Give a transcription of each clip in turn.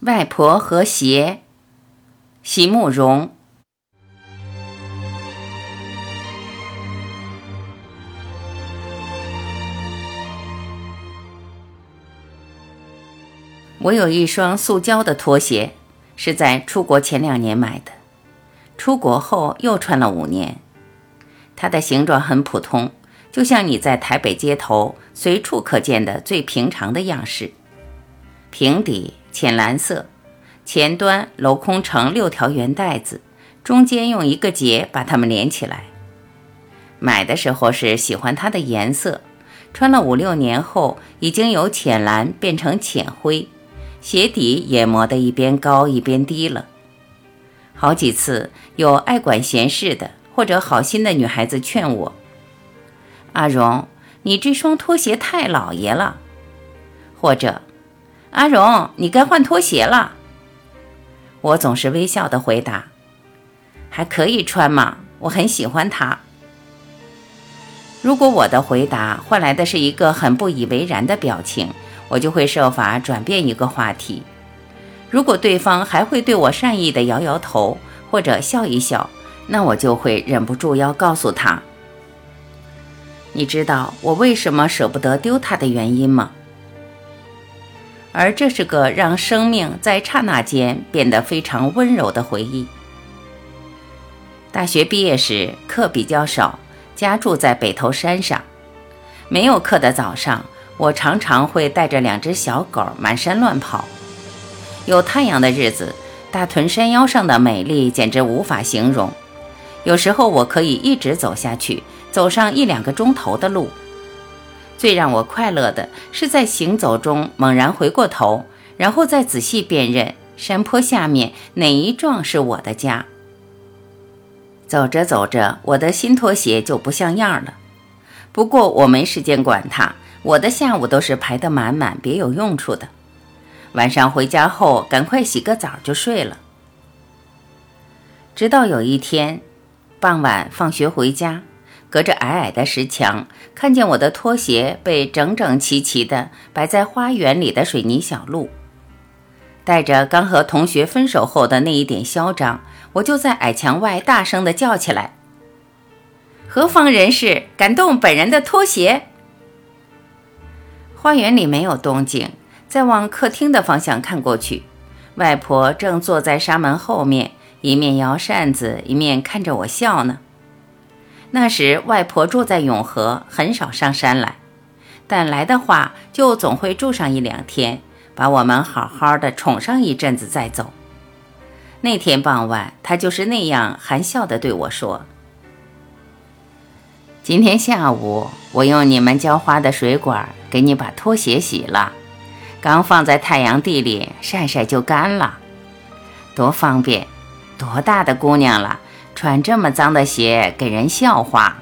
外婆和鞋，席慕容。我有一双塑胶的拖鞋，是在出国前两年买的，出国后又穿了五年。它的形状很普通，就像你在台北街头随处可见的最平常的样式：平底、浅蓝色，前端镂空成六条圆带子，中间用一个结把它们连起来。买的时候是喜欢它的颜色，穿了五六年后，已经由浅蓝变成浅灰。鞋底也磨得一边高一边低了。好几次有爱管闲事的或者好心的女孩子劝我：“阿荣，你这双拖鞋太老爷了。”或者：“阿荣，你该换拖鞋了。”我总是微笑地回答：“还可以穿嘛，我很喜欢它。”如果我的回答换来的是一个很不以为然的表情，我就会设法转变一个话题。如果对方还会对我善意的摇摇头或者笑一笑，那我就会忍不住要告诉他：“你知道我为什么舍不得丢它的原因吗？”而这是个让生命在刹那间变得非常温柔的回忆。大学毕业时课比较少，家住在北头山上，没有课的早上。我常常会带着两只小狗满山乱跑。有太阳的日子，大屯山腰上的美丽简直无法形容。有时候我可以一直走下去，走上一两个钟头的路。最让我快乐的是在行走中猛然回过头，然后再仔细辨认山坡下面哪一幢是我的家。走着走着，我的新拖鞋就不像样了。不过我没时间管它。我的下午都是排得满满，别有用处的。晚上回家后，赶快洗个澡就睡了。直到有一天，傍晚放学回家，隔着矮矮的石墙，看见我的拖鞋被整整齐齐地摆在花园里的水泥小路。带着刚和同学分手后的那一点嚣张，我就在矮墙外大声地叫起来：“何方人士敢动本人的拖鞋？”花园里没有动静，再往客厅的方向看过去，外婆正坐在纱门后面，一面摇扇子，一面看着我笑呢。那时外婆住在永和，很少上山来，但来的话就总会住上一两天，把我们好好的宠上一阵子再走。那天傍晚，她就是那样含笑的对我说：“今天下午，我用你们浇花的水管。”给你把拖鞋洗了，刚放在太阳地里晒晒就干了，多方便！多大的姑娘了，穿这么脏的鞋给人笑话。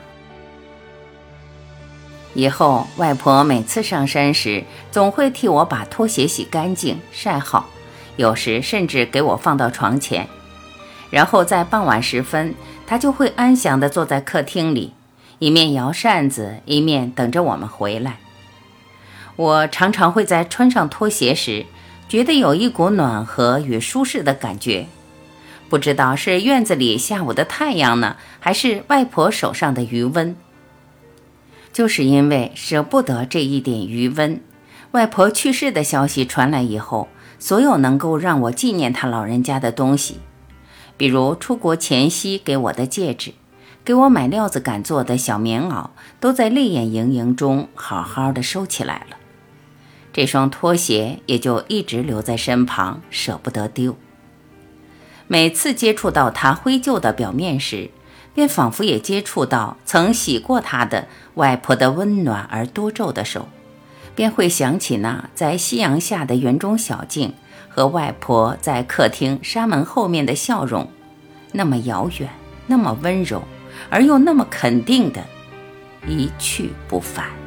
以后外婆每次上山时，总会替我把拖鞋洗干净、晒好，有时甚至给我放到床前。然后在傍晚时分，她就会安详地坐在客厅里，一面摇扇子，一面等着我们回来。我常常会在穿上拖鞋时，觉得有一股暖和与舒适的感觉，不知道是院子里下午的太阳呢，还是外婆手上的余温。就是因为舍不得这一点余温，外婆去世的消息传来以后，所有能够让我纪念她老人家的东西，比如出国前夕给我的戒指，给我买料子赶做的小棉袄，都在泪眼盈盈中好好的收起来了。这双拖鞋也就一直留在身旁，舍不得丢。每次接触到它灰旧的表面时，便仿佛也接触到曾洗过它的外婆的温暖而多皱的手，便会想起那在夕阳下的园中小径和外婆在客厅纱门后面的笑容，那么遥远，那么温柔，而又那么肯定的一去不返。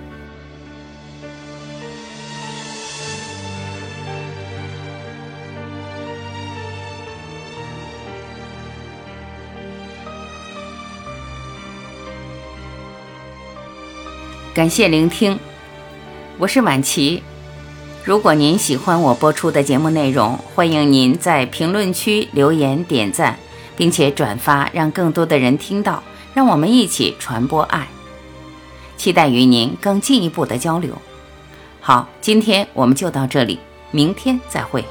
感谢聆听，我是晚琪，如果您喜欢我播出的节目内容，欢迎您在评论区留言点赞，并且转发，让更多的人听到，让我们一起传播爱。期待与您更进一步的交流。好，今天我们就到这里，明天再会。